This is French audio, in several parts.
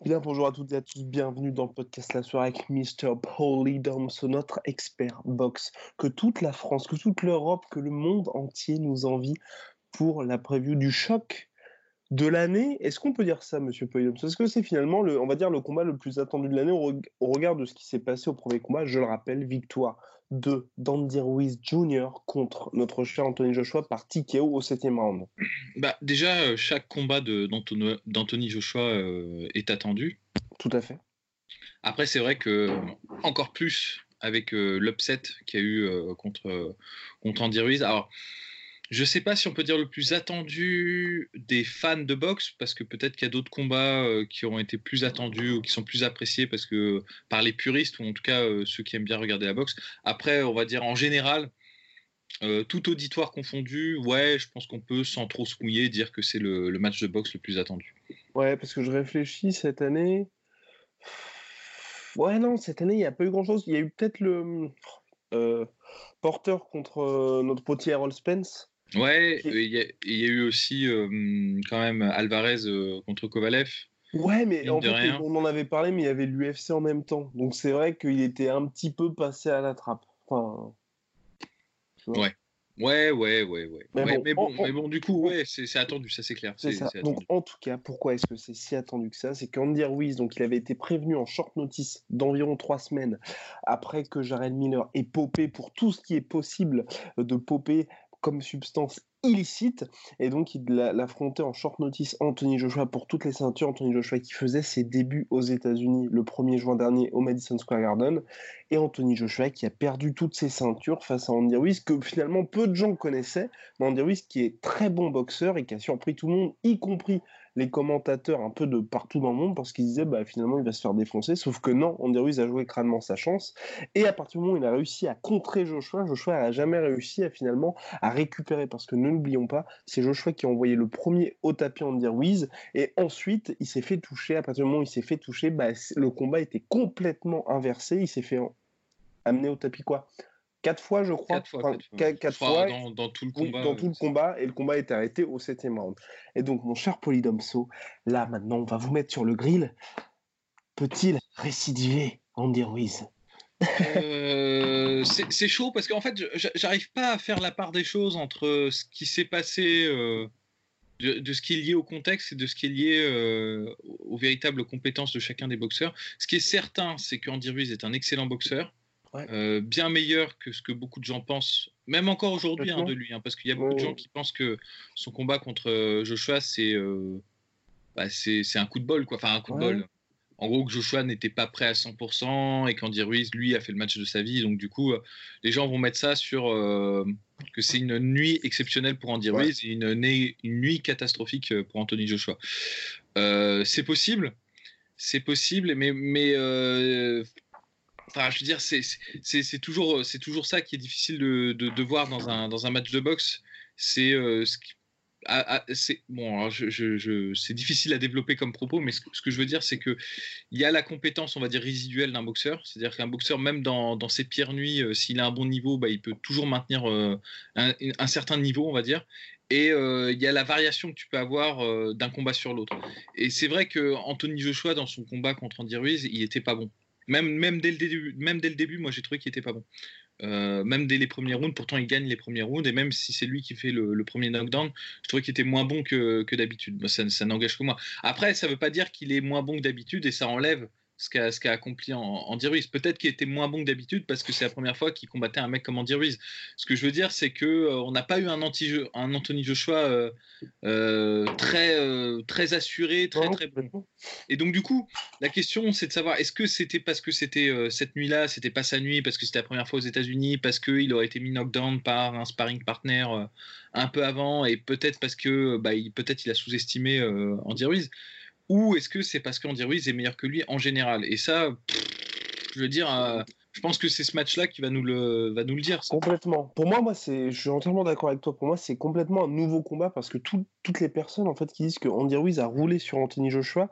Bien, bonjour à toutes et à tous, bienvenue dans le podcast La soirée avec Mr. Paulie Domso, notre expert box, que toute la France, que toute l'Europe, que le monde entier nous envie pour la preview du choc de l'année. Est-ce qu'on peut dire ça, Monsieur Domso Est-ce que c'est finalement, le, on va dire, le combat le plus attendu de l'année au, reg- au regard de ce qui s'est passé au premier combat Je le rappelle, victoire de Dandy Ruiz Jr. contre notre cher Anthony Joshua par TKO au septième round. Bah, déjà, euh, chaque combat d'Anthony Joshua euh, est attendu. Tout à fait. Après, c'est vrai que encore plus avec euh, l'upset qu'il y a eu euh, contre, contre Andy Ruiz. Alors, je sais pas si on peut dire le plus attendu des fans de boxe, parce que peut-être qu'il y a d'autres combats euh, qui ont été plus attendus ou qui sont plus appréciés parce que par les puristes ou en tout cas euh, ceux qui aiment bien regarder la boxe. Après, on va dire en général, euh, tout auditoire confondu, ouais, je pense qu'on peut sans trop se mouiller dire que c'est le, match de boxe le plus attendu. Ouais, parce que je réfléchis cette année. Ouais, non, cette année, il n'y a pas eu grand-chose. Il y a eu peut-être le euh, Porter contre notre potier Errol Spence. Ouais, euh, il y, a- il y a eu aussi euh, quand même Alvarez euh, contre Kovalev. Ouais, mais en fait, rien. on en avait parlé, mais il y avait l'UFC en même temps. Donc c'est vrai qu'il était un petit peu passé à la trappe. Enfin. Ouais. Ouais, ouais, ouais, ouais. Mais Ouais, bon, mais, bon, mais du coup, ouais, c'est attendu, ça c'est clair. C'est C'est ça. Donc, en tout cas, pourquoi est-ce que c'est si attendu que ça? C'est qu'Andy Ruiz, donc il avait été prévenu en short notice d'environ trois semaines après que Jared Miller ait popé pour tout ce qui est possible de popper comme substance illicite. Et donc, il l'a- l'affrontait en short notice Anthony Joshua pour toutes les ceintures. Anthony Joshua qui faisait ses débuts aux États-Unis le 1er juin dernier au Madison Square Garden. Et Anthony Joshua qui a perdu toutes ses ceintures face à Andy Ruiz, que finalement peu de gens connaissaient. Mais Andy Ruiz qui est très bon boxeur et qui a surpris tout le monde, y compris les commentateurs un peu de partout dans le monde, parce qu'ils disaient bah, finalement il va se faire défoncer. Sauf que non, Andy Ruiz a joué crânement sa chance. Et à partir du moment où il a réussi à contrer Joshua, Joshua n'a jamais réussi à finalement à récupérer. Parce que ne l'oublions pas, c'est Joshua qui a envoyé le premier au tapis Andy Ruiz. Et ensuite, il s'est fait toucher. À partir du moment où il s'est fait toucher, bah, le combat était complètement inversé. Il s'est fait amener au tapis quoi? Quatre fois, je crois. Quatre fois, Enfin, quatre quatre dans, dans tout le Oui, combat. dans tout le combat, et le combat est arrêté au septième round. Et donc, mon cher Polydomso, là maintenant, on va vous mettre sur le grill. Peut-il récidiver Andy Ruiz? Euh, c'est chaud parce qu'en fait, j'arrive pas à faire la part des choses entre ce qui s'est passé, euh, de, de ce qui est lié au contexte et de ce qui est lié euh, aux véritables compétences de chacun des boxeurs. Ce qui est certain, c'est qu'Andy Ruiz est un excellent boxeur, Ouais. euh, bien meilleur que ce que beaucoup de gens pensent, même encore aujourd'hui hein, de lui, hein, parce qu'il y a beaucoup de gens qui pensent que son combat contre euh, Joshua, c'est euh, bah, c'est un coup de bol, quoi. Enfin, un coup de bol. En gros, que Joshua n'était pas prêt à 100% et qu'Andy Ruiz, lui, a fait le match de sa vie. Donc, du coup, les gens vont mettre ça sur euh, que c'est une nuit exceptionnelle pour Andy Ouais. Ruiz et une, une nuit catastrophique pour Anthony Joshua. C'est possible, c'est possible, mais, mais enfin, je veux dire, c'est toujours, c'est toujours ça qui est difficile de, de, voir dans un, dans un match de boxe. C'est euh, ce bon, c'est difficile à développer comme propos, mais ce, que- je veux dire, c'est que il y a la compétence, on va dire résiduelle d'un boxeur, c'est-à-dire qu'un boxeur, même dans, dans ses pires nuits, euh, s'il a un bon niveau, bah, il peut toujours maintenir euh, un, certain niveau, on va dire. Et euh, il y a la variation que tu peux avoir euh, d'un combat sur l'autre. Et c'est vrai que Anthony Joshua, dans son combat contre Andy Ruiz, il était pas bon. Même, dès, le début, même dès le début, moi j'ai trouvé qu'il était pas bon. Euh, même dès les premiers rounds, pourtant il gagne les premiers rounds, et même si c'est lui qui fait le, premier knockdown, je trouvais qu'il était moins bon que, d'habitude. Ça, n'engage que moi. Après, ça veut pas dire qu'il est moins bon que d'habitude, et ça enlève ce qu'a qu'a accompli en, Andy Ruiz. Peut-être qu'il était moins bon que d'habitude parce que c'est la première fois qu'il combattait un mec comme Andy Ruiz. Ce que je veux dire, c'est que euh, on n'a pas eu un, anti un Anthony Joshua euh, euh, très très assuré, très très bon. Et donc du coup, la question c'est de savoir est-ce que c'était parce que c'était cette nuit-là, c'était pas sa nuit, parce que c'était la première fois aux États-Unis, parce qu'il aurait été mis knockdown par un sparring partner un peu avant, et peut-être parce que bah, peut-être il a sous-estimé Andy Ruiz ou est-ce que c'est parce qu'Andy Ruiz est meilleur que lui en général? Et ça, je veux dire, euh, je pense que c'est ce match-là qui va nous le, va nous le dire. Complètement. Pour moi, moi je suis entièrement d'accord avec toi. Pour moi, c'est complètement un nouveau combat parce que toutes les personnes en fait qui disent que Andy Ruiz a roulé sur Anthony Joshua,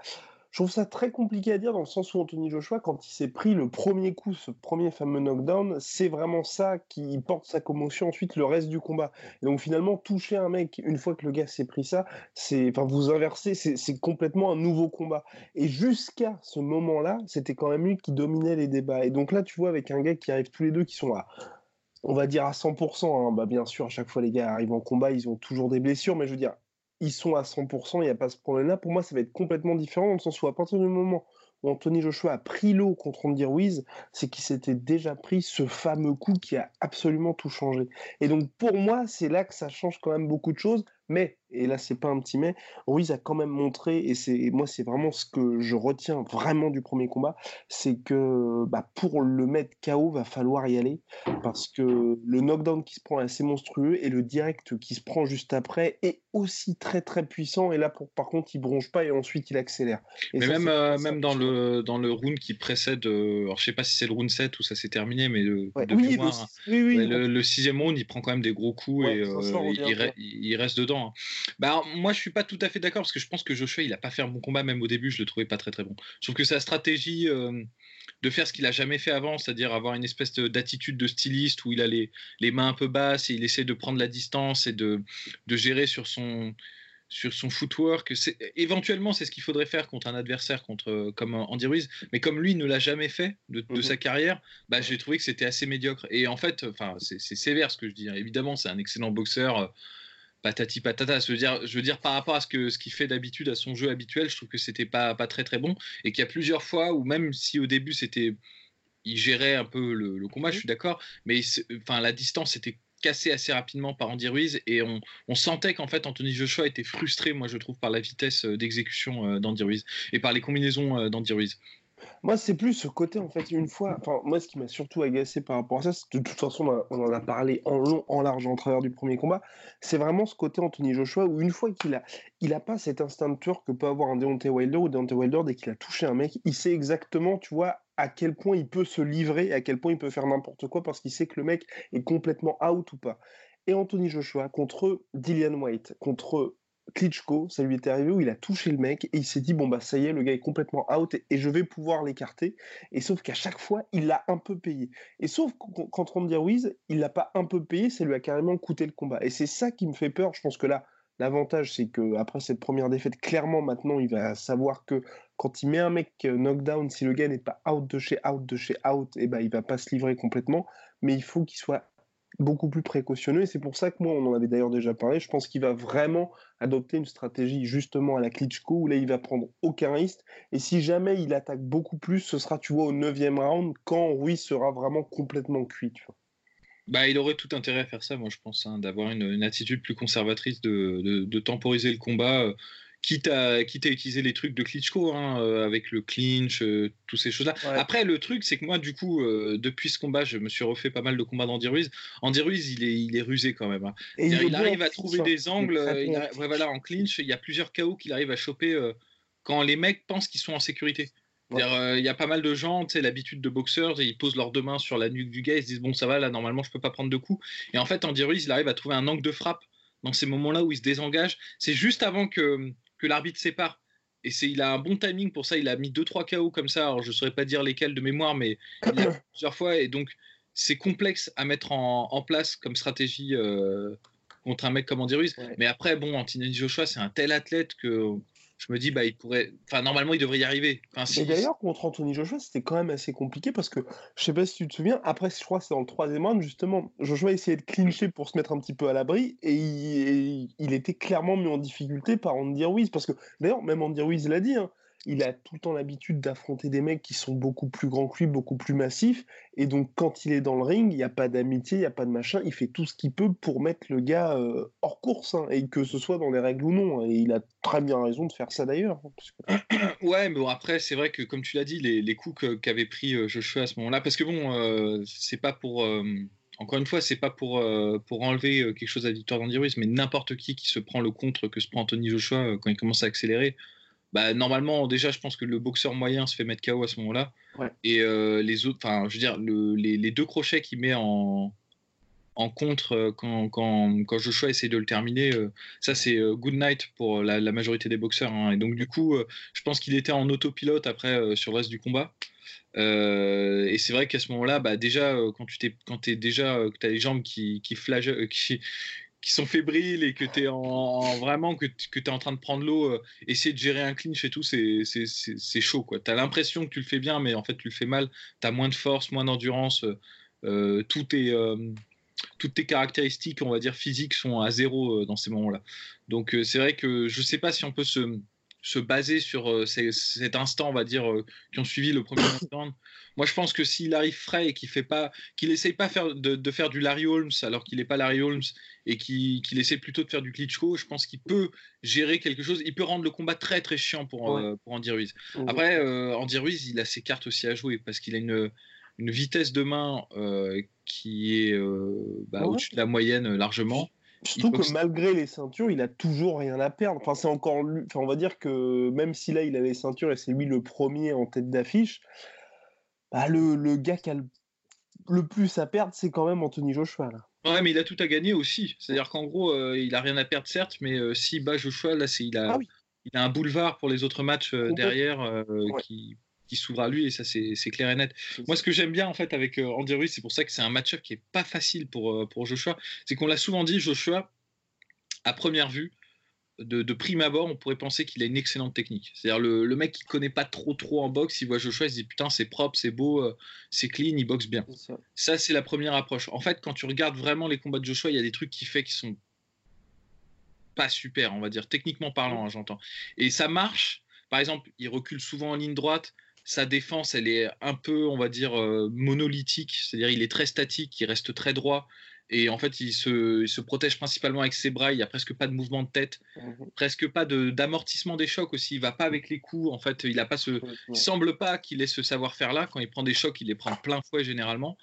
je trouve ça très compliqué à dire dans le sens où Anthony Joshua, quand il s'est pris le premier coup, ce premier fameux knockdown, c'est vraiment ça qui porte sa commotion ensuite le reste du combat. Et donc finalement, toucher un mec, une fois que le gars s'est pris ça, c'est, enfin, vous inversez, c'est complètement un nouveau combat. Et jusqu'à ce moment-là, c'était quand même lui qui dominait les débats. Et donc là, tu vois, avec un gars qui arrive tous les deux, qui sont là on va dire à 100%, hein, bah bien sûr, à chaque fois les gars arrivent en combat, ils ont toujours des blessures, mais je veux dire, ils sont à 100%, il n'y a pas ce problème-là. Pour moi, ça va être complètement différent dans le sens où à partir du moment où Anthony Joshua a pris l'eau contre Andy Ruiz, c'est qu'il s'était déjà pris ce fameux coup qui a absolument tout changé. Et donc pour moi, c'est là que ça change quand même beaucoup de choses. Mais, et là c'est pas un petit mais, Ruiz a quand même montré, et c'est moi c'est vraiment ce que je retiens vraiment du premier combat, c'est que bah, pour le mettre KO, va falloir y aller, parce que le knockdown qui se prend est assez monstrueux, et le direct qui se prend juste après est aussi très très puissant, et là pour, par contre il bronche pas, et ensuite il accélère. mais même, euh, même dans, le, dans le round qui précède, euh, alors je sais pas si c'est le round 7 ou ça s'est terminé, mais le, oui, le, sixième round il prend quand même des gros coups, et euh, il reste dedans Hein. Bah, moi, je suis pas tout à fait d'accord parce que je pense que Joshua, il a pas fait un bon combat, même au début, je le trouvais pas très très bon. Je trouve que sa stratégie euh, de faire ce qu'il a jamais fait avant, c'est-à-dire avoir une espèce d'attitude de styliste où il a les, mains un peu basses et il essaie de prendre la distance et de, de gérer sur son sur son footwork. Éventuellement, c'est ce qu'il faudrait faire contre un adversaire contre, comme Andy Ruiz, mais comme lui ne l'a jamais fait de, de sa mhm. carrière, bah, j'ai trouvé que c'était assez médiocre. Et en fait, enfin, c'est sévère ce que je dis. Hein. Évidemment, c'est un excellent boxeur patati patata. Je veux dire, je veux dire par rapport à ce que ce qu'il fait d'habitude à son jeu habituel, je trouve que c'était pas pas très très bon et qu'il y a plusieurs fois où même si au début c'était il gérait un peu le, combat, je suis d'accord, mais enfin la distance était cassée assez rapidement par Andy Ruiz et on, on sentait qu'en fait Anthony Joshua était frustré, moi je trouve, par la vitesse euh, d'exécution euh, d'Andy Ruiz et par les combinaisons euh, d'Andy Ruiz. Moi, c'est plus ce côté, en fait, une fois. Enfin, moi, ce qui m'a surtout agacé par rapport à ça, de toute façon, on, en a parlé en long, en large, en travers du premier combat. C'est vraiment ce côté Anthony Joshua où, une fois qu'il a, il a pas cet instinct de que peut avoir un Deontay Wilder ou Deontay Wilder dès qu'il a touché un mec, il sait exactement, tu vois, à quel point il peut se livrer, à quel point il peut faire n'importe quoi parce qu'il sait que le mec est complètement out ou pas. Et Anthony Joshua contre Dillian White, contre Klitschko, ça lui était arrivé où il a touché le mec et il s'est dit bon bah ça y est, le gars est complètement out et, je vais pouvoir l'écarter. Et sauf qu'à chaque fois, il l'a un peu payé. Et sauf quand Randy Ruiz, il l'a pas un peu payé, ça lui a carrément coûté le combat. Et c'est ça qui me fait peur. Je pense que là, l'avantage c'est que après cette première défaite, clairement maintenant, il va savoir que quand il met un mec euh, knockdown, si le gars n'est pas out de chez out de chez out, et eh ben il va pas se livrer complètement. Mais il faut qu'il soit beaucoup plus précautionneux. Et c'est pour ça que moi, on en avait d'ailleurs déjà parlé, je pense qu'il va vraiment adopter une stratégie justement à la Klitschko, où là, il va prendre aucun risque. Et si jamais il attaque beaucoup plus, ce sera, tu vois, au neuvième round, quand Ruiz sera vraiment complètement cuit. Bah, il aurait tout intérêt à faire ça, moi je pense, hein, d'avoir une, attitude plus conservatrice, de, de temporiser le combat. Euh, quitte à, quitte à utiliser les trucs de Klitschko, hein, euh, avec le clinch, euh, toutes ces choses-là. Après, le truc, c'est que moi, du coup, euh, depuis ce combat, je me suis refait pas mal de combats d'Andy Ruiz. Andy Ruiz, il est, il est rusé quand même. Hein. il, arrive à trouver des angles. voilà, en clinch, il y a plusieurs KO qu'il arrive à choper quand les mecs pensent qu'ils sont en sécurité. Il y a pas mal de gens, tu sais, l'habitude de boxeurs, ils posent leurs deux mains sur la nuque du gars, ils se disent bon ça va là normalement je peux pas prendre de coups. Et en fait Andy Ruiz il arrive à trouver un angle de frappe dans ces moments-là où il se désengage. C'est juste avant que que l'arbitre sépare. Et c'est, il a un bon timing pour ça. Il a mis 2-3 KO comme ça. Alors, je ne saurais pas dire lesquels de mémoire, mais il a plusieurs fois. Et donc, c'est complexe à mettre en, place comme stratégie euh, contre un mec comme Andy Ruiz. Mais après, bon, Anthony Joshua, c'est un tel athlète que je me dis, bah, il pourrait. Enfin, normalement, il devrait y arriver. Enfin, Et d'ailleurs, contre Anthony Joshua, c'était quand même assez compliqué parce que, je sais pas si tu te souviens, après, je crois que c'est dans le troisième round, justement, Joshua essayait de clincher pour se mettre un petit peu à l'abri et il, était clairement mis en difficulté par Andy Ruiz. Parce que, d'ailleurs, même Andy Ruiz l'a dit, hein, il a tout le temps l'habitude d'affronter des mecs qui sont beaucoup plus grands que lui, beaucoup plus massifs. Et donc, quand il est dans le ring, il n'y a pas d'amitié, il n'y a pas de machin. Il fait tout ce qu'il peut pour mettre le gars euh, hors course, hein, et que ce soit dans les règles ou non. Et il a très bien raison de faire ça d'ailleurs. Hein, ouais, mais bon, après, c'est vrai que, comme tu l'as dit, les, coups qu'avait pris euh, Joshua à ce moment-là, parce que bon, euh, c'est pas pour encore une fois, c'est pas pour, pour enlever quelque chose à Victor Andy Ruiz, mais n'importe qui qui se prend le contre que se prend Anthony Joshua quand il commence à accélérer, bah, normalement, déjà, je pense que le boxeur moyen se fait mettre KO à ce moment-là. Et euh, les autres, enfin, je veux dire, les, deux crochets qu'il met en, en contre euh, quand, quand, quand, Joshua essaie de le terminer, euh, ça c'est good night pour la, majorité des boxeurs. Hein. Et donc, du coup, je pense qu'il était en autopilote après sur le reste du combat. et c'est vrai qu'à ce moment-là, bah, déjà, quand tu t'es, quand es déjà, que as les jambes qui, qui, qui, qui sont fébriles et que tu es en, vraiment que, tu es en train de prendre l'eau, euh, essayer de gérer un clinch et tout, c'est chaud. Tu as l'impression que tu le fais bien, mais en fait, tu le fais mal. Tu as moins de force, moins d'endurance. Euh, euh, tout toutes tes caractéristiques, on va dire, physiques sont à zéro dans ces moments-là. Donc, c'est vrai que je ne sais pas si on peut se, se baser sur cet instant, on va dire, qui ont suivi le premier round moi, je pense que s'il arrive frais et qu'il fait pas, qu'il essaye pas faire, de, faire du Larry Holmes alors qu'il n'est pas Larry Holmes et qu'il essaie plutôt de faire du Klitschko, je pense qu'il peut gérer quelque chose. Il peut rendre le combat très très chiant pour, euh, pour Andy Ruiz. Après, euh, Andy Ruiz, il a ses cartes aussi à jouer parce qu'il a une, une, vitesse de main euh, qui est bah, au-dessus de la moyenne largement. Surtout que malgré les ceintures, il a toujours rien à perdre. Enfin, c'est encore, enfin, on va dire que même si là il a les ceintures et c'est lui le premier en tête d'affiche, bah, le, gars qui a le, plus à perdre, c'est quand même Anthony Joshua. Là. Ouais, mais il a tout à gagner aussi. C'est-à-dire qu'en gros, euh, il a rien à perdre, certes, mais euh, si bat Joshua, là, il, a, ah il a un boulevard pour les autres matchs euh, derrière qui, qui s'ouvre à lui, et ça, c'est clair et net. Moi, ce que j'aime bien, en fait, avec Andy Ruiz, c'est pour ça que c'est un match-up qui est pas facile pour, pour Joshua, c'est qu'on l'a souvent dit, Joshua, à première vue, de, prime abord, on pourrait penser qu'il a une excellente technique. C'est-à-dire le, mec qui connaît pas trop trop en boxe, il voit Joshua, il se dit putain c'est propre, c'est beau, euh, c'est clean, il boxe bien. Ça, c'est la première approche. En fait, quand tu regardes vraiment les combats de Joshua, il y a des trucs qui fait qui sont pas super, on va dire techniquement parlant, hein, j'entends. Et ça marche. Par exemple, il recule souvent en ligne droite. Sa défense, elle est un peu, on va dire, euh, monolithique, c'est-à-dire il est très statique, il reste très droit. Et en fait, il se, protège principalement avec ses bras. Il n'y a presque pas de mouvement de tête, mhm. presque pas d'amortissement des chocs aussi. Il va pas avec les coups. En fait, il a pas ce, semble pas qu'il ait ce savoir-faire là. Quand il prend des chocs, il les prend plein fouet généralement.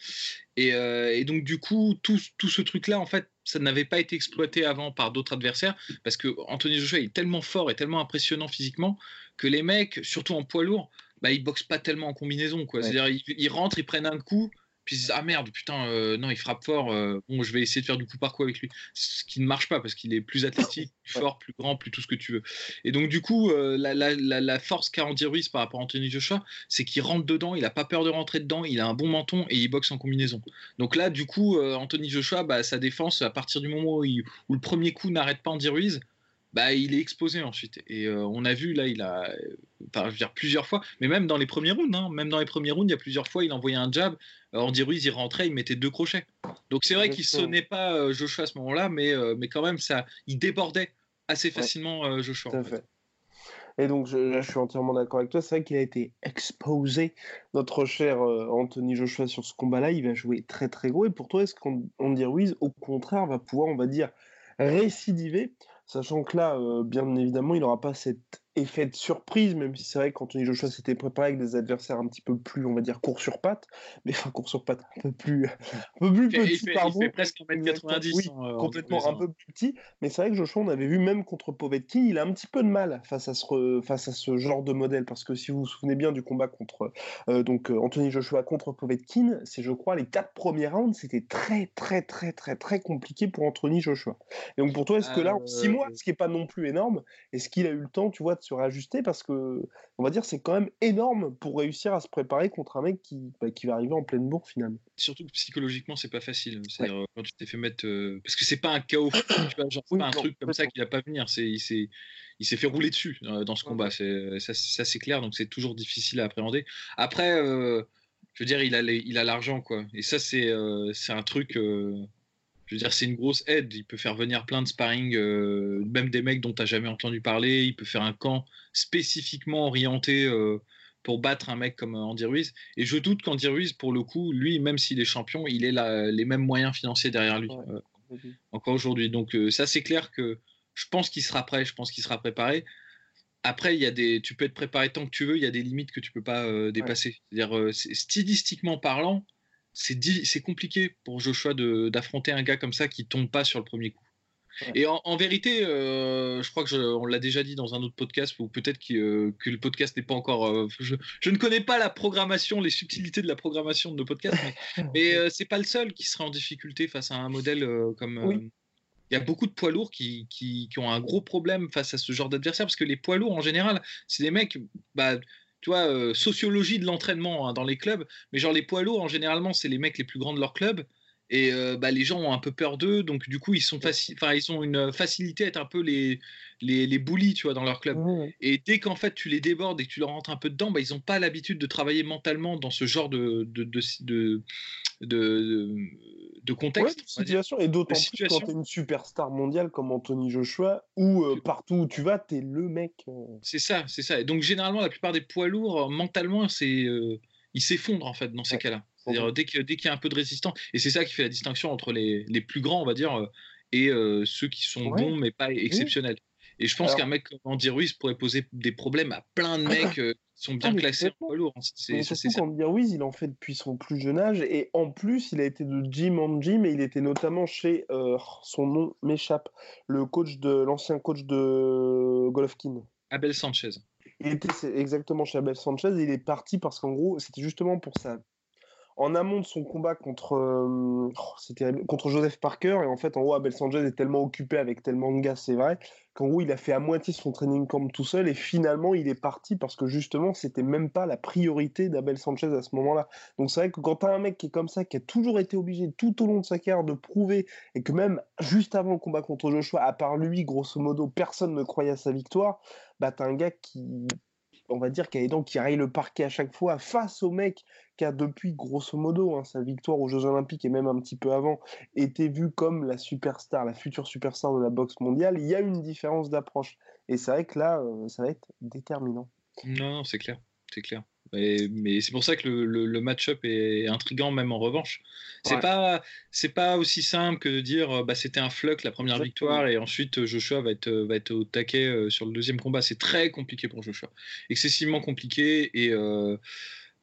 Et, euh, donc du coup, tout, ce truc-là, en fait, ça n'avait pas été exploité avant par d'autres adversaires parce que Anthony Joshua est tellement fort et tellement impressionnant physiquement que les mecs, surtout en poids lourd, bah, ils boxent pas tellement en combinaison. C'est-à-dire, ils, ils rentrent, ils prennent un coup puis ah merde, putain, euh, non, il frappe fort, euh, bon, je vais essayer de faire du coup par coup avec lui. Ce qui ne marche pas parce qu'il est plus athlétique, plus fort, plus grand, plus tout ce que tu veux. Et donc, du coup, euh, la, la, la, force qu'a Andy Ruiz par rapport à Anthony Joshua, c'est qu'il rentre dedans, il n'a pas peur de rentrer dedans, il a un bon menton et il boxe en combinaison. Donc là, du coup, Anthony Joshua, bah, sa défense, à partir du moment où, où le premier coup n'arrête pas Andy Ruiz, bah, il est exposé ensuite. Et euh, on a vu là, il a, enfin, je veux dire, plusieurs fois, mais même dans les premiers rounds, hein, même dans les premiers rounds, il y a plusieurs fois, il envoyait un jab. Andy Ruiz, il rentrait, il mettait deux crochets. Donc c'est vrai qu'il sonnait pas euh, Joshua à ce moment-là, mais, euh, mais quand même, ça, il débordait assez facilement Joshua. Et donc, je, je suis entièrement d'accord avec toi. C'est vrai qu'il a été exposé, notre cher Anthony Joshua, sur ce combat-là. Il va jouer très, très gros. Et pour toi, est-ce qu'Andy Ruiz, au contraire, va pouvoir, on va dire, récidiver? Sachant que là, euh, bien évidemment, il n'aura pas cette effet de surprise, même si c'est vrai qu'Anthony Joshua s'était préparé avec des adversaires un petit peu plus, on va dire, court sur patte, mais enfin court sur patte, un peu plus, un peu plus petit, il pardon. Il fait presque 1m90. Oui, hein, complètement un peu plus petit, mais c'est vrai que Joshua, on avait vu même contre Povetkin, il a un petit peu de mal face à ce, face à ce genre de modèle, parce que si vous vous souvenez bien du combat contre euh, donc euh, Anthony Joshua contre Povetkin, c'est je crois les quatre premiers rounds, c'était très très très très très compliqué pour Anthony Joshua. Et donc pour toi, est-ce que là, en six mois, ce qui est pas non plus énorme, est-ce qu'il a eu le temps, tu vois, se réajuster parce que, on va dire, c'est quand même énorme pour réussir à se préparer contre un mec qui, bah, qui va arriver en pleine bourre finalement. Surtout que psychologiquement, c'est pas facile. cest quand tu t'es fait mettre. Euh, parce que c'est pas un chaos, tu vois, genre, pas un truc comme ça qui va pas venir. C'est, il s'est, il s'est fait rouler dessus euh, dans ce combat. C'est, ça, ça c'est clair, donc c'est toujours difficile à appréhender. Après, euh, je veux dire, il a, il a l'argent, quoi. Et ça, c'est, c'est un truc Je veux dire, c'est une grosse aide. Il peut faire venir plein de sparring, euh, même des mecs dont tu n'as jamais entendu parler. Il peut faire un camp spécifiquement orienté euh, pour battre un mec comme Andy Ruiz. Et je doute qu'Andy Ruiz, pour le coup, lui, même s'il est champion, il ait les mêmes moyens financiers derrière lui. Euh, encore aujourd'hui. Donc, ça, c'est clair que je pense qu'il sera prêt. Je pense qu'il sera préparé. Après, il y a des, tu peux être préparé tant que tu veux. Il y a des limites que tu peux pas dépasser. C'est-à-dire, stylistiquement parlant, c'est compliqué pour Joshua d'affronter un gars comme ça qui tombe pas sur le premier coup. Et en, vérité, euh, je crois que on l'a déjà dit dans un autre podcast, ou peut-être euh, que, le podcast n'est pas encore. Euh, je, ne connais pas la programmation, les subtilités de la programmation de nos podcasts, mais, mais c'est pas le seul qui serait en difficulté face à un modèle comme. Il y a beaucoup de poids lourds qui, qui, ont un gros problème face à ce genre d'adversaire, parce que les poids lourds, en général, c'est des mecs. Bah, tu vois, euh, sociologie de l'entraînement hein, dans les clubs, mais genre les poids lourds, en généralement, c'est les mecs les plus grands de leur club. Et euh, bah, les gens ont un peu peur d'eux, donc du coup, ils, sont ils ont une facilité à être un peu les, les, les bullies, tu vois, dans leur club. Et dès qu'en fait, tu les débordes et que tu leur rentres un peu dedans, bah, ils n'ont pas l'habitude de travailler mentalement dans ce genre de, de, de, de, de contexte. situation, et d'autant plus quand tu es une superstar mondiale comme Anthony Joshua, où euh, partout où tu vas, tu es le mec. C'est ça, c'est ça. Et donc, généralement, la plupart des poids lourds, mentalement, c'est ils s'effondrent en fait dans ces cas-là. C'est-à-dire dès qu'il dès y a un peu de résistance, et c'est ça qui fait la distinction entre les, les plus grands, on va dire, euh, et euh, ceux qui sont bons mais pas exceptionnels. Et je pense qu'un mec comme Andy Ruiz pourrait poser des problèmes à plein de mecs euh, sont bien classés en poids lourd. C'est qu'Andy Ruiz, il en fait depuis son plus jeune âge, et en plus, il a été de gym en gym, et il était notamment chez, son nom m'échappe, le coach de l'ancien coach de Golovkin. Abel Sanchez. Il était exactement chez Abel Sanchez, et il est parti parce qu'en gros, c'était justement pour sa en amont de son combat contre, euh, oh, contre Joseph Parker. Et en fait, en gros, Abel Sanchez est tellement occupé avec tellement de gars, c'est vrai, qu'en gros, il a fait à moitié son training camp tout seul. Et finalement, il est parti parce que justement, c'était même pas la priorité d'Abel Sanchez à ce moment-là. Donc, c'est vrai que quand tu as un mec qui est comme ça, qui a toujours été obligé tout au long de sa carrière de prouver, et que même juste avant le combat contre Joshua, à part lui, grosso modo, personne ne croyait à sa victoire, bah, as un gars qui on va dire, qu'il qui raye le parquet à chaque fois face au mec qui a depuis, grosso modo, hein, sa victoire aux Jeux Olympiques et même un petit peu avant, été vu comme la superstar, la future superstar de la boxe mondiale, il y a une différence d'approche. Et c'est vrai que là, euh, ça va être déterminant. Non, c'est clair, c'est clair. Mais c'est pour ça que le, match-up est intriguant même en revanche. C'est pas c'est pas aussi simple que de dire euh, bah c'était un flux la première victoire et ensuite euh, Joshua va être va être au taquet sur le deuxième combat. C'est très compliqué pour Joshua, excessivement compliqué et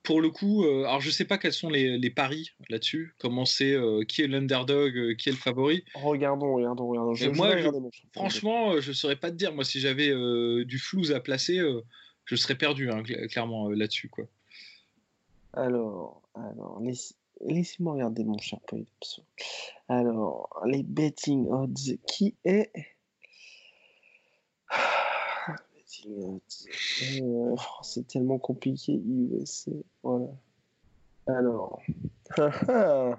pour le coup, euh, alors je sais pas quels sont les, paris là-dessus, comment c'est, euh, qui est l'underdog, euh, qui est le favori? Regardons, regardons, regardons. moi, franchement, je saurais pas te dire. Moi, si j'avais du flou à placer, je serais perdu, hein, clairement, là-dessus. quoi. Alors, alors laissez-moi regarder mon cher Alors, les betting odds, qui est? Euh, c'est tellement compliqué. Voilà. Alors,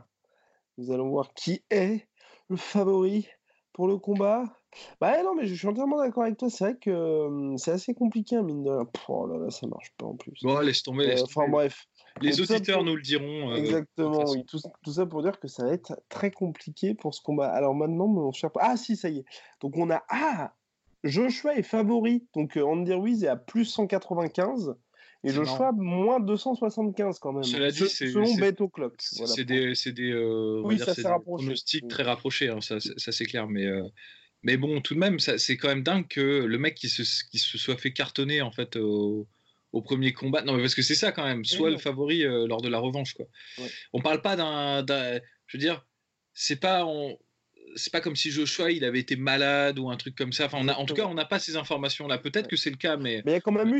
nous allons voir qui est le favori pour le combat. Bah non, mais je suis entièrement d'accord avec toi. C'est vrai que hum, c'est assez compliqué, hein, mine de rien. Oh là là, ça marche pas en plus. Bon, laisse tomber. Laisse euh, enfin bref. Les auditeurs nous le diront. Euh, Exactement, oui. Tout, tout, ça pour dire que ça va être très compliqué pour ce combat. Alors maintenant, mon cher... Ah si, ça y est. Donc on a... Ah Joshua est favori, donc euh, Andy Ruiz est à plus 195 et Joshua moins 275 quand même. Cela dit, selon Beto Clock. C'est des, des, euh, oui, ça pronostics très rapprochés, hein, ça, ça c'est clair, mais. Euh, mais bon, tout de même, c'est quand même dingue que le mec qui se, qui se soit fait cartonner en fait au, au premier combat. Non, mais parce que c'est ça quand même, soit le favori lors de la revanche. Quoi. On parle pas d'un. Je veux dire, c'est pas. On, c'est pas comme si Joshua il avait été malade ou un truc comme ça. Enfin, on a, en tout cas, on n'a pas ces informations-là. Peut-être que c'est le cas, mais. Mais il y a quand même eu.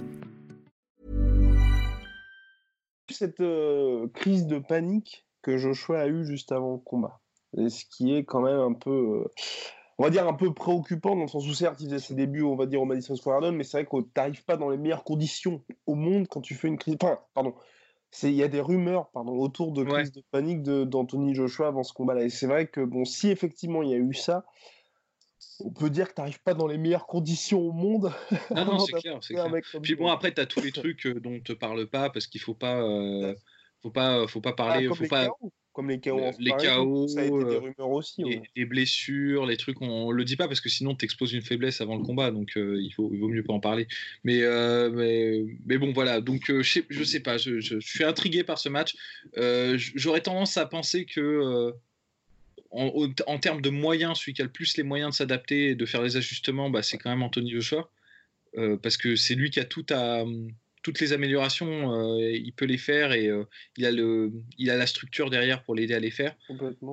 Cette euh, crise de panique que Joshua a eu juste avant le combat. Et ce qui est quand même un peu, on va dire un peu préoccupant dans le sens où certes il faisait ses débuts, on va dire au Madison Square Garden, mais c'est vrai que t'arrives pas dans les meilleures conditions au monde quand tu fais une crise. Enfin, pardon. Il y a des rumeurs pardon, autour de crise de panique d'Anthony Joshua avant ce combat-là. Et c'est vrai que bon, si effectivement il y a eu ça, on peut dire que tu n'arrives pas dans les meilleures conditions au monde. Non, non, c'est clair. clair. Puis bon, après, tu as tous les trucs euh, dont on ne te parle pas parce qu'il ne faut pas, euh, faut pas, faut pas parler. Ah, faut pas... Comme les chaos. les chaos, ça a été des euh, rumeurs aussi. Les, blessures, les trucs, on, ne le dit pas parce que sinon tu exposes une faiblesse avant le combat, donc il, faut, il vaut mieux pas en parler. Mais, mais, mais, bon, voilà. Donc je, sais, je sais pas, je, je, suis intrigué par ce match. J'aurais tendance à penser que en, termes de moyens, celui qui a le plus les moyens de s'adapter et de faire les ajustements, bah, c'est quand même Anthony Joshua. Euh, parce que c'est lui qui a tout à, toutes les améliorations, euh, il peut les faire et euh, il, a le, il a la structure derrière pour l'aider à les faire.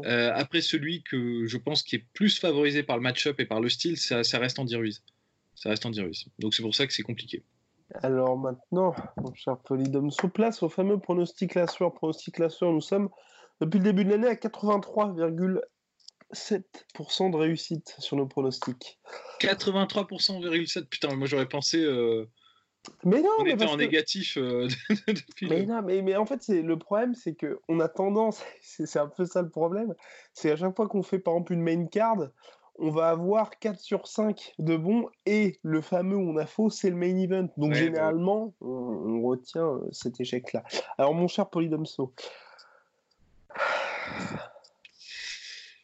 après, celui que je pense qui est plus favorisé par le match-up et par le style, ça, reste Andy Ruiz. Ça reste Andy Ruiz. Donc c'est pour ça que c'est compliqué. Alors maintenant, mon cher Polydome, sous place au fameux pronostic classeur. Pronostic classeur, nous sommes depuis le début de l'année à 83,7% de réussite sur nos pronostics. 83,7% Putain, moi j'aurais pensé. Euh, mais non, on mais était en négatif euh, depuis. Mais non, mais, mais en fait, c'est le problème, c'est que on a tendance, c'est un peu ça le problème, c'est à chaque fois qu'on fait par exemple une main card, on va avoir 4 sur 5 de bons et le fameux où on a faux, c'est le main event. Donc généralement, on, on, retient euh, cet échec-là. Alors mon cher Polydomso,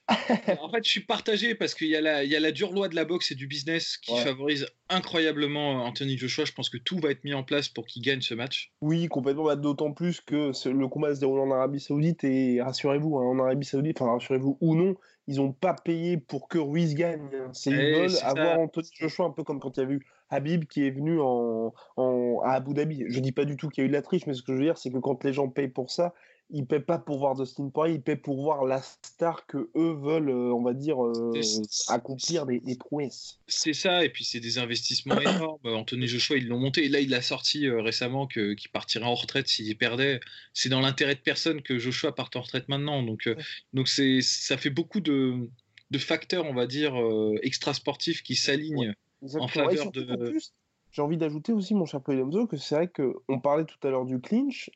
en fait, je suis partagé parce qu'il y, a la, y a la dure loi de la boxe et du business qui favorise incroyablement Anthony Joshua. Je pense que tout va être mis en place pour qu'il gagne ce match. Oui, complètement. Bah, d'autant plus que le combat se déroule en Arabie Saoudite et rassurez-vous, hein, en Arabie Saoudite, enfin rassurez-vous ou non, ils n'ont pas payé pour que Ruiz gagne. C'est une eh, veulent avoir Anthony Joshua un peu comme quand il y a vu Habib qui est venu en, à Abu Dhabi. Je dis pas du tout qu'il y a eu de la triche, mais ce que je veux dire, c'est que quand les gens payent pour ça, ils paient pas pour voir Dustin Poirier, ils paient pour voir la star que eux veulent, euh, on va dire, euh, accomplir des, prouesses. C'est ça, et puis c'est des investissements énormes. Anthony Joshua, ils l'ont monté, et là, il a sorti euh, récemment qu'il partirait en retraite s'il perdait. C'est dans l'intérêt de personne que Joshua parte en retraite maintenant. Donc, donc c'est, ça fait beaucoup de, de, facteurs, on va dire, extra sportifs qui s'alignent en faveur de. j'ai envie d'ajouter aussi, mon cher Polydomso, que c'est vrai qu'on parlait tout à l'heure du clinch,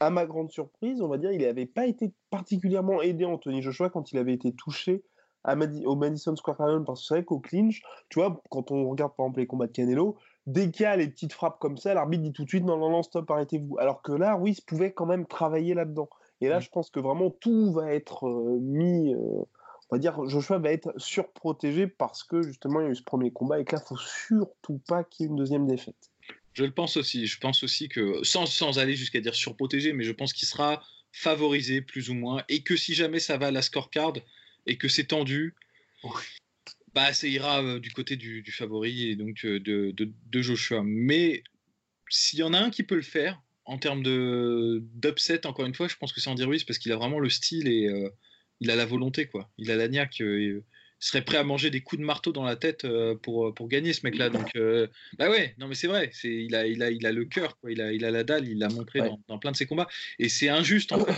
à ma grande surprise, on va dire, il n'avait pas été particulièrement aidé, Anthony Joshua, quand il avait été touché à au Madison Square Garden, parce que c'est vrai qu'au clinch, tu vois, quand on regarde par exemple les combats de Canelo, dès qu'il y a les petites frappes comme ça, l'arbitre dit tout de suite non, non, non, stop, arrêtez-vous. Alors que là, Ruiz pouvait quand même travailler là-dedans. Et là, mm. je pense que vraiment tout va être euh, mis. Euh, on va dire, Joshua va être surprotégé parce que justement, il y a eu ce premier combat et que là, il faut surtout pas qu'il y ait une deuxième défaite. Je le pense aussi. Je pense aussi que, sans, sans aller jusqu'à dire surprotégé, mais je pense qu'il sera favorisé plus ou moins. Et que si jamais ça va à la scorecard et que c'est tendu, bah, ça ira euh, du côté du, favori et donc euh, de, de, Joshua. Mais s'il y en a un qui peut le faire, en termes d'upset, encore une fois, je pense que c'est Andy Ruiz parce qu'il a vraiment le style et euh, il a la volonté. quoi. Il a la niaque serait prêt à manger des coups de marteau dans la tête euh, pour, euh, pour gagner ce mec-là. Donc, euh, bah ouais, non mais c'est vrai, c'est, il, a, il, a, il a le cœur, quoi. Il, a, il a la dalle, il l'a montré dans, dans, plein de ses combats. Et c'est injuste en fait,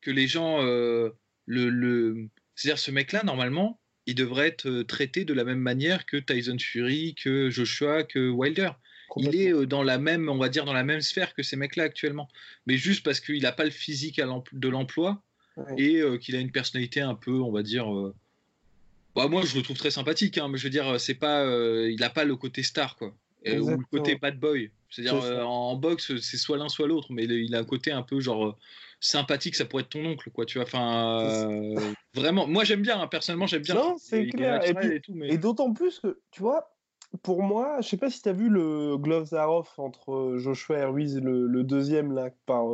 que les gens le, le... C'est-à-dire ce mec-là, normalement, il devrait être traité de la même manière que Tyson Fury, que Joshua, que Wilder. Il est dans la même, on va dire, dans la même sphère que ces mecs-là actuellement. Mais juste parce qu'il n'a pas le physique de l'emploi et qu'il a une personnalité un peu, on va dire, bah, moi, je le trouve très sympathique, hein, mais je veux dire, c'est pas, euh, il n'a pas le côté star, quoi, euh, ou le côté bad boy. C'est-à-dire, euh, en boxe, c'est soit l'un, soit l'autre, mais il a un côté un peu genre sympathique, ça pourrait être ton oncle, quoi, tu vois. Enfin, vraiment, moi j'aime bien, hein, personnellement, j'aime bien. Non, c'est clair. Et, d'autant plus que, tu vois, pour moi, je sais pas si tu as vu le Gloves Are Off entre Joshua et Ruiz, le, deuxième là, par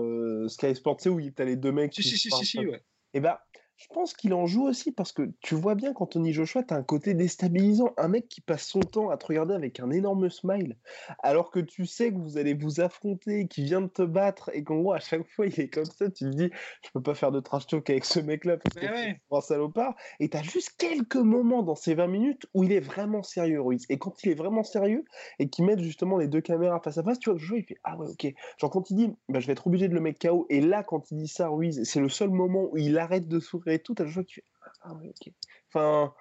Sky Sports, tu sais, où tu as les deux mecs. Si, si, si, si, ouais. Et bah, Je pense qu'il en joue aussi parce que tu vois bien qu'Anthony Joshua, tu as un côté déstabilisant. Un mec qui passe son temps à te regarder avec un énorme smile, alors que tu sais que vous allez vous affronter, qu'il vient de te battre et qu'en gros, à chaque fois, il est comme ça. Tu te dis, je peux pas faire de trash talk avec ce mec-là parce que c'est un salopard. Et tu as juste quelques moments dans ces 20 minutes où il est vraiment sérieux, Ruiz. Et quand il est vraiment sérieux et qu'il met justement les deux caméras face à face, tu vois, Joshua, il fait Ah ouais, ok. Genre, quand il dit, bah, je vais être obligé de le mettre KO. Et là, quand il dit ça, Ruiz, c'est le seul moment où il arrête de sourire et tout, t'as le choix qui fait Ah ouais, ok. Enfin,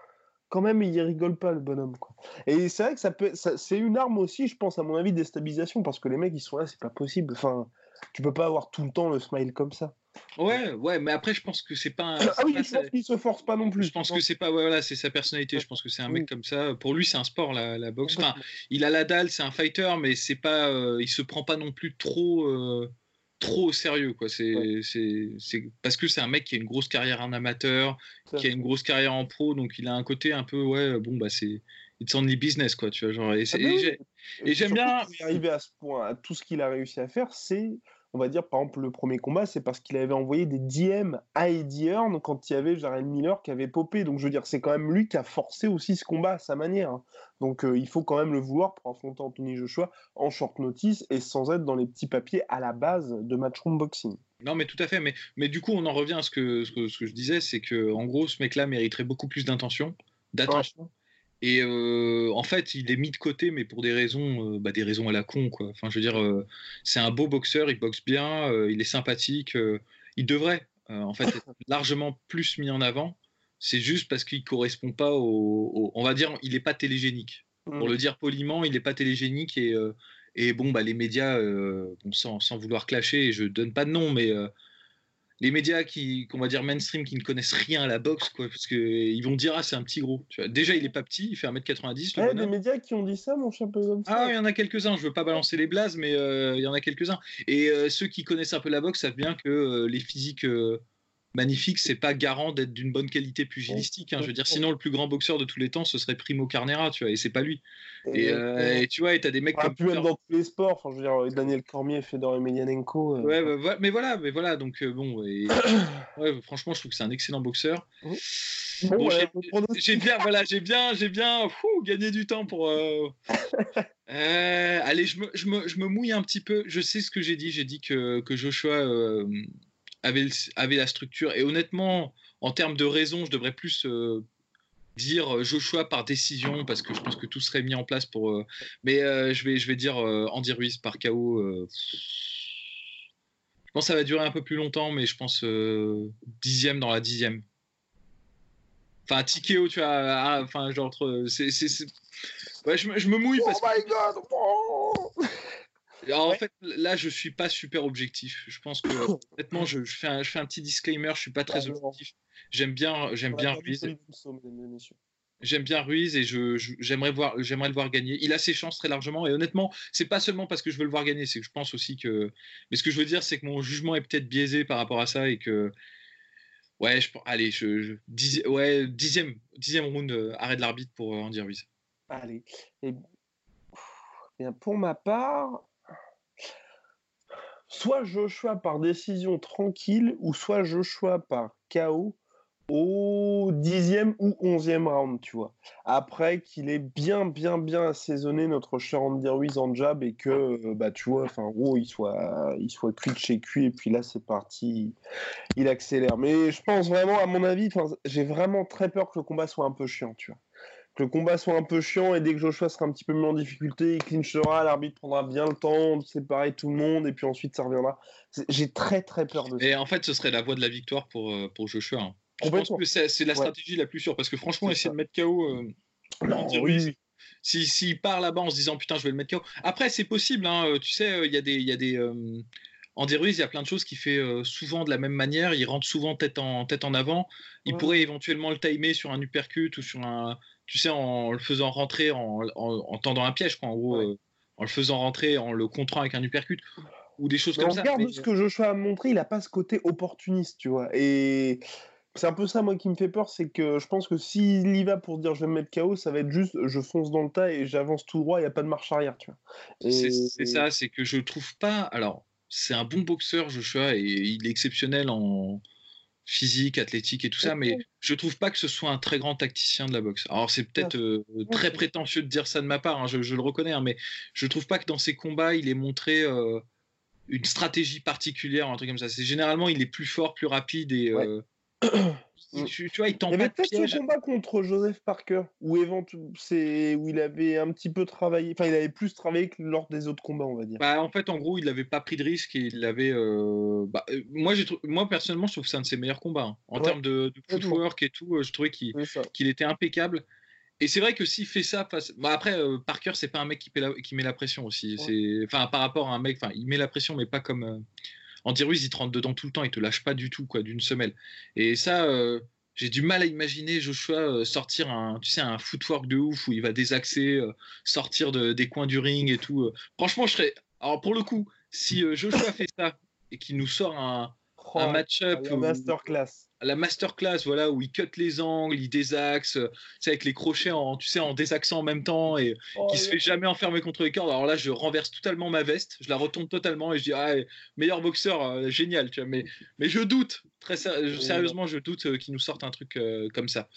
quand même, il rigole pas, le bonhomme. Quoi. Et c'est vrai que ça peut, c'est une arme aussi, je pense, à mon avis, de déstabilisation, parce que les mecs, ils sont là, c'est pas possible. Enfin, tu peux pas avoir tout le temps le smile comme ça. Ouais, ouais, mais après, je pense que c'est pas. Un, ah oui, je pense qu'il se force pas non plus. Je pense que c'est pas, voilà, c'est sa personnalité. Je pense que c'est un mec comme ça. Pour lui, c'est un sport, la, la boxe. Enfin, il a la dalle, c'est un fighter, mais c'est pas, euh, il se prend pas non plus trop. Euh, trop au sérieux quoi. C'est c'est parce que c'est un mec qui a une grosse carrière en amateur qui a une grosse carrière en pro donc il a un côté un peu ouais bon bah c'est it's only business quoi tu vois genre et, ah bah et j'aime bien arriver à ce point à tout ce qu'il a réussi à faire c'est on va dire, par exemple, le premier combat, c'est parce qu'il avait envoyé des DM à Eddie Hearn quand il y avait Jared Miller qui avait popé. Donc, je veux dire, c'est quand même lui qui a forcé aussi ce combat à sa manière. Hein. Donc, euh, il faut quand même le vouloir pour affronter Anthony Joshua en short notice et sans être dans les petits papiers à la base de Matchroom Boxing. Non, mais tout à fait. Mais, mais du coup, on en revient à ce que, ce que, je disais, c'est que en gros, ce mec-là mériterait beaucoup plus d'intention, d'attention. Et euh, en fait, il est mis de côté, mais pour des raisons, euh, bah, des raisons à la con, quoi. Enfin, je veux dire, euh, c'est un beau boxeur, il boxe bien, il est sympathique, il devrait, en fait, être largement plus mis en avant. C'est juste parce qu'il correspond pas au, on va dire, il n'est pas télégénique. Pour le mmh. dire poliment, il n'est pas télégénique et, et bon, bah, les médias, sans, sans, vouloir clasher, je donne pas de nom, mais les médias qui, qu'on va dire mainstream, qui ne connaissent rien à la boxe, quoi, parce qu'ils vont dire, ah, c'est un petit gros. Déjà, il est pas petit, il fait 1m90. Il y a des médias qui ont dit ça, mon cher Ah, il y en a quelques-uns, je veux pas balancer les blazes, mais euh, il y en a quelques-uns. Et euh, ceux qui connaissent un peu la boxe savent bien que euh, les physiques magnifique, c'est pas garant d'être d'une bonne qualité pugilistique. Hein. Je veux dire, sinon le plus grand boxeur de tous les temps, ce serait Primo Carnera, tu vois, et c'est pas lui. Et, euh, tu vois, et t'as des mecs comme. Plus dans tous les sports. Enfin, je veux dire, Daniel Cormier, Fedor Emelianenko. Euh, ouais, bah, mais voilà, mais voilà. Donc euh, bon, ouais, franchement, je trouve que c'est un excellent boxeur. j'ai bien, voilà, j'ai bien, j'ai bien gagné du temps pour. allez, je me, je, me, je me, mouille un petit peu. Je sais ce que j'ai dit. J'ai dit que, que Joshua avait, avait la structure. Et honnêtement, en termes de raison, je devrais plus euh, dire euh, Joshua par décision, parce que je pense que tout serait mis en place pour. Euh, mais je, vais, je vais dire Andy Ruiz par KO. je pense que ça va durer un peu plus longtemps, mais je pense dixième dans la dixième. Enfin, Tikeo, tu vois, enfin, genre, c'est, ouais, je, je, me mouille parce oh my God oh en fait, là, je suis pas super objectif. Je pense que, honnêtement, je, fais un, je, fais un, petit disclaimer. Je suis pas très objectif. J'aime bien, j'aime bien Ruiz. J'aime bien Ruiz et je, j'aimerais voir, j'aimerais le voir gagner. Il a ses chances très largement et honnêtement, c'est pas seulement parce que je veux le voir gagner, c'est que je pense aussi que. Mais ce que je veux dire, c'est que mon jugement est peut-être biaisé par rapport à ça et que. Ouais, je, allez, je, ouais, dixième, dixième round, euh, arrêt de l'arbitre pour euh, Andy Ruiz. Allez. Et... Bien, pour ma part, soit Joshua par décision tranquille, ou soit Joshua par KO au dixième ou onzième round, tu vois. Après qu'il ait bien, bien, bien assaisonné notre cher Andy Ruiz jab et que, euh, bah, tu vois, enfin, gros, il soit, il soit cuit de chez cuit et puis là, c'est parti, il accélère. Mais je pense vraiment, à mon avis, j'ai vraiment très peur que le combat soit un peu chiant, tu vois que le combat soit un peu chiant et dès que Joshua sera un petit peu mieux en difficulté, il clinchera, l'arbitre prendra bien le temps de séparer tout le monde et puis ensuite ça reviendra. J'ai très très peur de ça. Et en fait, ce serait la voie de la victoire pour, euh, pour Joshua. Hein. Je pense que c'est la stratégie la plus sûre parce que franchement, essayer de mettre KO. Euh, non, oui, S'il si, part là-bas en se disant putain, je vais le mettre KO. Après, c'est possible, hein, euh, tu sais, il y a des. Y a des Andy Ruiz, il y a plein de choses qu'il fait souvent de la même manière. Il rentre souvent tête en, tête en avant. Il pourrait éventuellement le timer sur un uppercut ou sur un, tu sais, en le faisant rentrer, en, en, tendant un piège, quoi, en gros, euh, en le faisant rentrer, en le contrant avec un uppercut, ou des choses comme ça. Regarde ce que Joshua a montré, il n'a pas ce côté opportuniste, tu vois. Et c'est un peu ça, moi, qui me fait peur, c'est que je pense que s'il y va pour dire je vais me mettre KO, ça va être juste je fonce dans le tas et j'avance tout droit, il n'y a pas de marche arrière, tu vois. C'est ça, c'est que je trouve pas. Alors, c'est un bon boxeur, Joshua, et il est exceptionnel en physique, athlétique et tout ça, mais je trouve pas que ce soit un très grand tacticien de la boxe. Alors c'est peut-être euh, très prétentieux de dire ça de ma part, hein, je, le reconnais, hein, mais je trouve pas que dans ses combats il ait montré euh, une stratégie particulière, un truc comme ça. C'est généralement il est plus fort, plus rapide et euh. Tu, vois, il, il y avait peut-être ce combat contre Joseph Parker où, c'est où il avait un petit peu travaillé, enfin il avait plus travaillé que lors des autres combats, on va dire. Bah, en fait, en gros, il n'avait pas pris de risque et il avait. Euh, bah, euh, moi, moi, personnellement, je trouve que c'est un de ses meilleurs combats. Hein. En termes de, de footwork et tout, euh, je trouvais qu'il qu'il était impeccable. Et c'est vrai que s'il fait ça, face... bah après, Parker, c'est pas un mec qui, qui, met la pression aussi. C'est Enfin, par rapport à un mec, enfin, il met la pression, mais pas comme. Ruiz, il te rentre dedans tout le temps, il te lâche pas du tout, quoi, d'une semelle. Et ça, euh, j'ai du mal à imaginer Joshua euh, sortir un, tu sais, un footwork de ouf où il va désaxer, euh, sortir des coins du ring et tout. Franchement, je serais. Alors, pour le coup, si Joshua fait ça et qu'il nous sort un, un match-up. masterclass la masterclass, voilà, où il cut les angles, il désaxe, euh, avec les crochets en, tu sais, en désaxant en même temps et oh, qui se fait jamais enfermer contre les cordes. Alors là, je renverse totalement ma veste, je la retourne totalement et je dis, ah, meilleur boxeur, euh, génial, tu vois. Mais, mais je doute, très sérieusement, je doute euh, qu'il nous sorte un truc comme ça.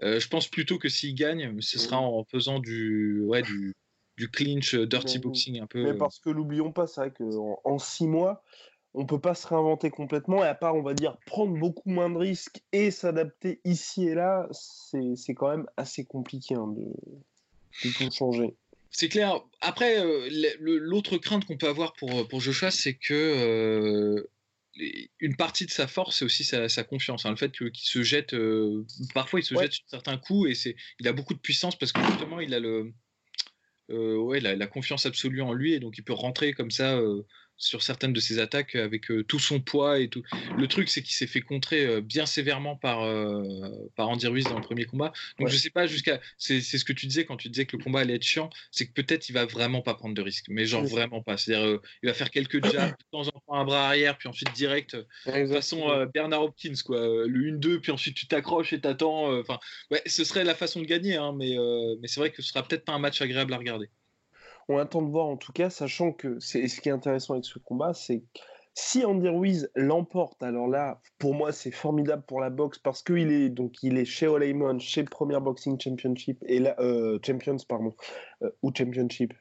je pense plutôt que s'il gagne, ce sera en faisant du, ouais, du, du clinch, dirty boxing un peu. Mais parce que l'oublions pas, c'est vrai qu'en en six mois, on peut pas se réinventer complètement, et à part, on va dire, prendre beaucoup moins de risques et s'adapter ici et là, c'est quand même assez compliqué hein, de, tout changer. C'est clair. Après, euh, l'autre crainte qu'on peut avoir pour, pour Joshua, c'est que euh, une partie de sa force, c'est aussi sa, confiance. Hein. le fait qu'il se jette, euh, parfois il se jette sur certains coups, et il a beaucoup de puissance parce que justement, il a le, ouais, la, la, confiance absolue en lui, et donc il peut rentrer comme ça sur certaines de ses attaques avec euh, tout son poids et tout. Le truc, c'est qu'il s'est fait contrer euh, bien sévèrement par, euh, par Andy Ruiz dans le premier combat. Donc je sais pas jusqu'à. C'est ce que tu disais quand tu disais que le combat allait être chiant, c'est que peut-être il va vraiment pas prendre de risques, mais genre vraiment pas. C'est-à-dire, il va faire quelques jabs, de temps en temps un bras arrière, puis ensuite direct, de façon Bernard Hopkins, quoi. Le 1-2, puis ensuite tu t'accroches et t'attends. Enfin, ouais, ce serait la façon de gagner, hein, mais, mais c'est vrai que ce sera peut-être pas un match agréable à regarder on attend de voir en tout cas, sachant que c'est ce qui est intéressant avec ce combat, c'est si Andy Ruiz l'emporte, alors là, pour moi, c'est formidable pour la boxe parce qu'il est donc il est chez Oleimon, chez Premier Boxing Championship et là, euh, Champions pardon, euh, ou Championship.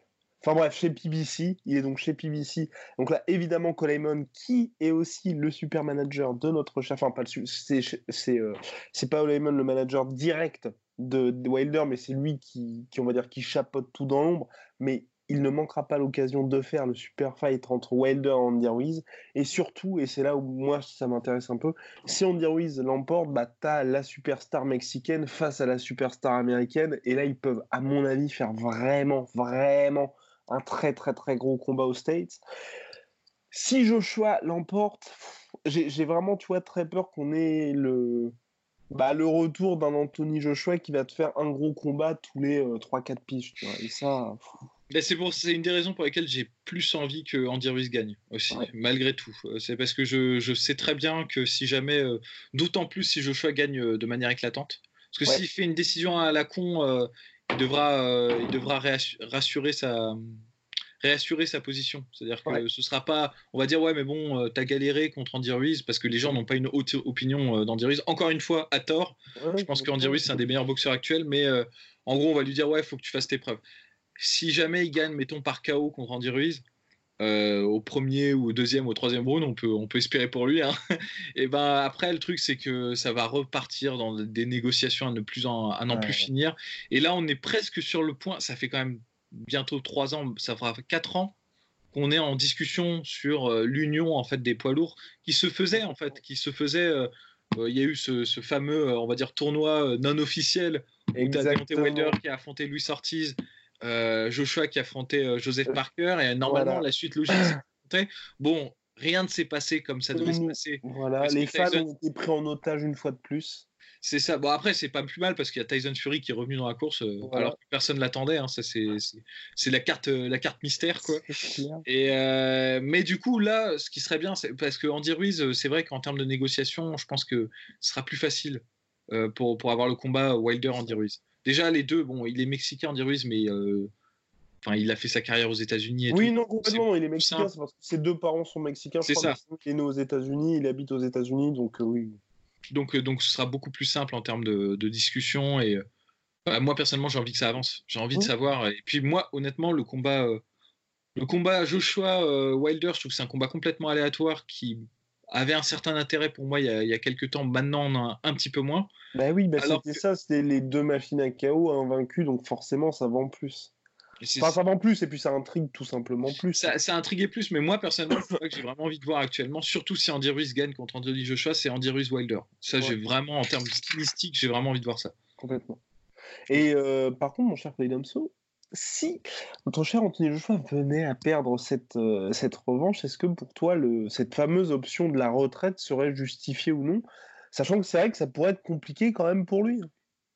Enfin bref, chez PBC, il est donc chez PBC. Donc là, évidemment, Coleman, qui est aussi le super manager de notre chef, enfin pas le c'est c'est euh, c'est pas Coleman le manager direct de, Wilder, mais c'est lui qui, qui on va dire qui chapeaute tout dans l'ombre. Mais il ne manquera pas l'occasion de faire le super fight entre Wilder et Andy Ruiz. Et surtout, et c'est là où moi ça m'intéresse un peu, si Andy Ruiz l'emporte, bah, t'as la superstar mexicaine face à la superstar américaine. Et là, ils peuvent, à mon avis, faire vraiment, vraiment un très, très, très gros combat aux States. Si Joshua l'emporte, j'ai vraiment, tu vois, très peur qu'on ait le, bah, le retour d'un Anthony Joshua qui va te faire un gros combat tous les 3-4 euh, piges. Et ça. C'est pour c'est une des raisons pour lesquelles j'ai plus envie que Andy Ruiz gagne aussi, malgré tout. Euh, c'est parce que je, je, sais très bien que si jamais, euh, d'autant plus si Joshua gagne euh, de manière éclatante, parce que s'il fait une décision à la con, il devra, il devra rassurer sa réassurer sa position. C'est-à-dire que ce sera pas, on va dire ouais mais bon, t'as galéré contre Andy Ruiz parce que les gens n'ont pas une haute opinion d'Andy Ruiz. Encore une fois, à tort. je pense qu'Andy Ruiz c'est un des meilleurs boxeurs actuels, mais en gros on va lui dire ouais, faut que tu fasses tes preuves si jamais il gagne, mettons par KO contre Andy Ruiz, euh, au premier ou au deuxième ou au troisième round, on peut, on peut espérer pour lui. Hein. Et ben après, le truc, c'est que ça va repartir dans des négociations à ne plus en, à n'en plus finir. Et là, on est presque sur le point. Ça fait quand même bientôt trois ans, ça fera quatre ans qu'on est en discussion sur euh, l'union en fait des poids lourds qui se faisait en fait, qui se faisait. Euh, il y a eu ce, fameux, on va dire, tournoi non officiel où tu as Wilder qui a affronté Louis Ortiz euh, Joshua qui affrontait euh, Joseph Parker, et normalement, la suite logique, c'est Bon, rien ne s'est passé comme ça devait se passer. Voilà, les fans ont été pris en otage une fois de plus. C'est ça. Bon, après, c'est pas plus mal parce qu'il y a Tyson Fury qui est revenu dans la course euh, alors que personne l'attendait. Hein. Ça, c'est la carte, la carte mystère, quoi. Et mais du coup, là, ce qui serait bien, c'est parce que Andy Ruiz, c'est vrai qu'en termes de négociation, je pense que ce sera plus facile pour, pour avoir le combat Wilder-Andy Ruiz. Déjà, les deux, bon, il est mexicain, Andy Ruiz, mais euh, enfin, il a fait sa carrière aux États-Unis. Oui, non, complètement. Il est mexicain, c'est parce que ses deux parents sont mexicains. C'est ça. Il est né aux États-Unis, il habite aux États-Unis, donc euh, oui. Donc, donc ce sera beaucoup plus simple en termes de, discussion. Et bah, moi, personnellement, j'ai envie que ça avance. J'ai envie de savoir. Et puis, moi, honnêtement, le combat, le combat Joshua-Wilder, je trouve que c'est un combat complètement aléatoire qui avait un certain intérêt pour moi il y a, quelques temps. Maintenant, on en a un petit peu moins. Bah oui, bah c'était ça, c'était les deux machines à KO invaincus, donc forcément, ça vend plus. Enfin, ça vend plus et puis ça intrigue tout simplement plus. Ça, ça intriguait plus, mais moi personnellement, que j'ai vraiment envie de voir actuellement, surtout si Andy Ruiz gagne contre Anthony Joshua, c'est Andy Ruiz Wilder. Ça, j'ai vraiment, en termes stylistiques, j'ai vraiment envie de voir ça. Complètement. Et euh, par contre, mon cher Damso, si notre cher Anthony Joshua venait à perdre cette, euh, cette revanche, est-ce que pour toi, le, cette fameuse option de la retraite serait justifiée ou non? Sachant que c'est vrai que ça pourrait être compliqué quand même pour lui,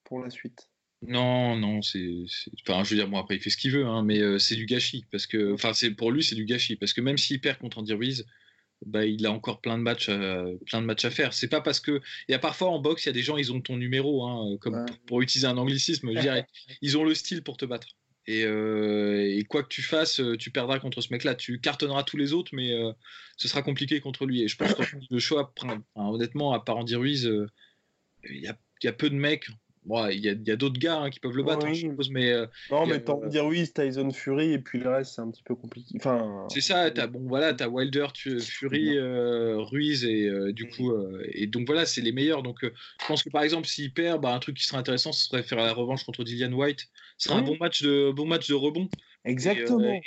pour la suite. Non, non, c'est, enfin, je veux dire, bon après il fait ce qu'il veut, hein, mais euh, c'est du gâchis parce que, enfin, c'est pour lui c'est du gâchis parce que même s'il perd contre Andy Ruiz, bah, il a encore plein de matchs, à, plein de matchs à faire. C'est pas parce que, il y a parfois en boxe, il y a des gens, ils ont ton numéro, hein, comme pour, utiliser un anglicisme, je dirais, ils ont le style pour te battre. Et, euh, et, quoi que tu fasses, tu perdras contre ce mec-là. Tu cartonneras tous les autres, mais euh, ce sera compliqué contre lui. Et je pense que le choix, honnêtement, à part Andy Ruiz, il y a peu de mecs il y a, d'autres gars hein, qui peuvent le battre, je suppose, mais. Euh, non, mais tant dire oui, Tyson Fury, et puis le reste, c'est un petit peu compliqué. Enfin... C'est ça, as, bon, voilà, as Wilder, Fury, euh, Ruiz, et euh, du coup, et donc voilà, c'est les meilleurs. Donc, je pense que par exemple, s'il perd, bah, un truc qui serait intéressant, ce serait faire la revanche contre Dillian White. Ce serait un bon match, de, bon match de rebond. Exactement.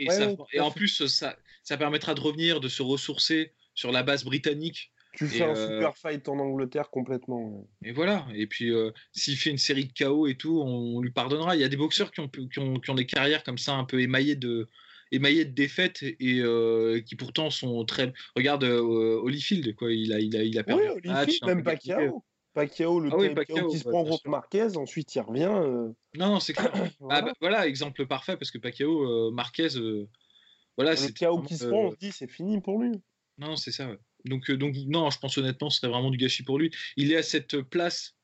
Et, en plus, ça, ça permettra de revenir, de se ressourcer sur la base britannique tu fais un super euh, fight en Angleterre complètement. Et voilà. Et puis, euh, s'il fait une série de KO et tout, on, lui pardonnera. Il y a des boxeurs qui ont, qui ont, qui ont, des carrières comme ça, un peu émaillées de, défaites et euh, qui pourtant sont très. Regarde Holyfield, quoi. Il a, il a, il a perdu. Oui, Holyfield, même Pacquiao. Pacquiao, le ah qui se prend contre Marquez, ensuite il revient. Non, c'est clair. Ah, bah, voilà. exemple parfait parce que Pacquiao, Marquez. voilà, c'est. Pacquiao qui se prend, on se dit c'est fini pour lui. Non, c'est ça, ouais. Donc, euh, donc non, je pense honnêtement, ce serait vraiment du gâchis pour lui. Il est à cette place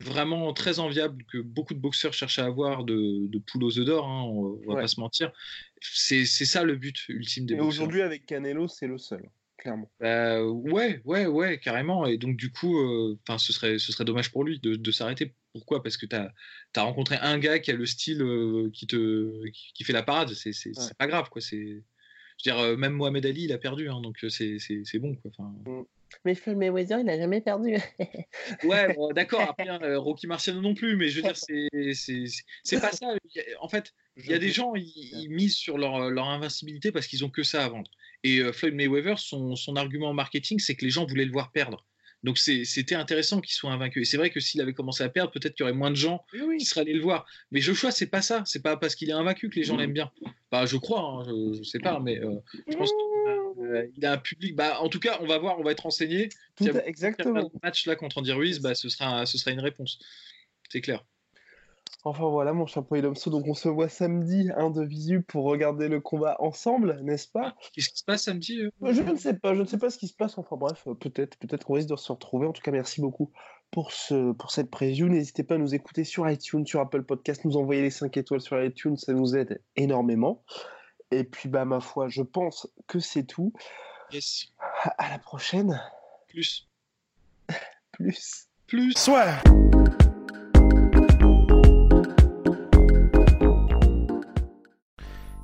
vraiment très enviable que beaucoup de boxeurs cherchent à avoir de, de poule aux œufs d'or, hein, on, va pas se mentir. C'est ça le but ultime des Et aujourd'hui, avec Canelo, c'est le seul, clairement. Bah, ouais, ouais, ouais, carrément. Et donc, du coup, euh, ce, serait, ce serait dommage pour lui de, s'arrêter. Pourquoi? Parce que tu as, as, rencontré un gars qui a le style euh, qui, te, qui, fait la parade. C'est pas grave, quoi. C'est je veux dire, euh, même Mohamed Ali, il a perdu, hein, donc euh, c'est bon. Quoi. Enfin... Mm. Mais Floyd Mayweather, il n'a jamais perdu. ouais, d'accord. Après, hein, euh, Rocky Marciano non plus, mais je veux dire, c'est pas ça. En fait, il y a des gens, ils, misent sur leur, leur, invincibilité parce qu'ils ont que ça à vendre. Et Floyd Mayweather, son, son argument marketing, c'est que les gens voulaient le voir perdre. Donc c'était intéressant qu'il soit invaincu. Et c'est vrai que s'il avait commencé à perdre, peut-être qu'il y aurait moins de gens qui seraient allés le voir. Mais Joshua, c'est pas ça. C'est pas parce qu'il est invaincu que les gens l'aiment bien. Bah, je crois, hein, je, ne sais pas, mais euh, je pense qu'il a, un public. Bah, en tout cas, on va voir, on va être renseigné. Tout exactement. Le match là contre Andy Ruiz, bah, ce sera, ce sera une réponse. C'est clair. Enfin voilà mon chapeau et donc on se voit samedi un de visu pour regarder le combat ensemble, n'est-ce pas? Qu'est-ce qui se passe samedi euh? Je ne sais pas, je ne sais pas ce qui se passe, enfin bref, euh, peut-être, peut-être qu'on risque de se retrouver. En tout cas, merci beaucoup pour, ce, pour cette preview. N'hésitez pas à nous écouter sur iTunes, sur Apple Podcast, nous envoyer les 5 étoiles sur iTunes, ça nous aide énormément. Et puis bah ma foi, je pense que c'est tout. Yes. À la prochaine. Plus. Plus. Plus. Soit.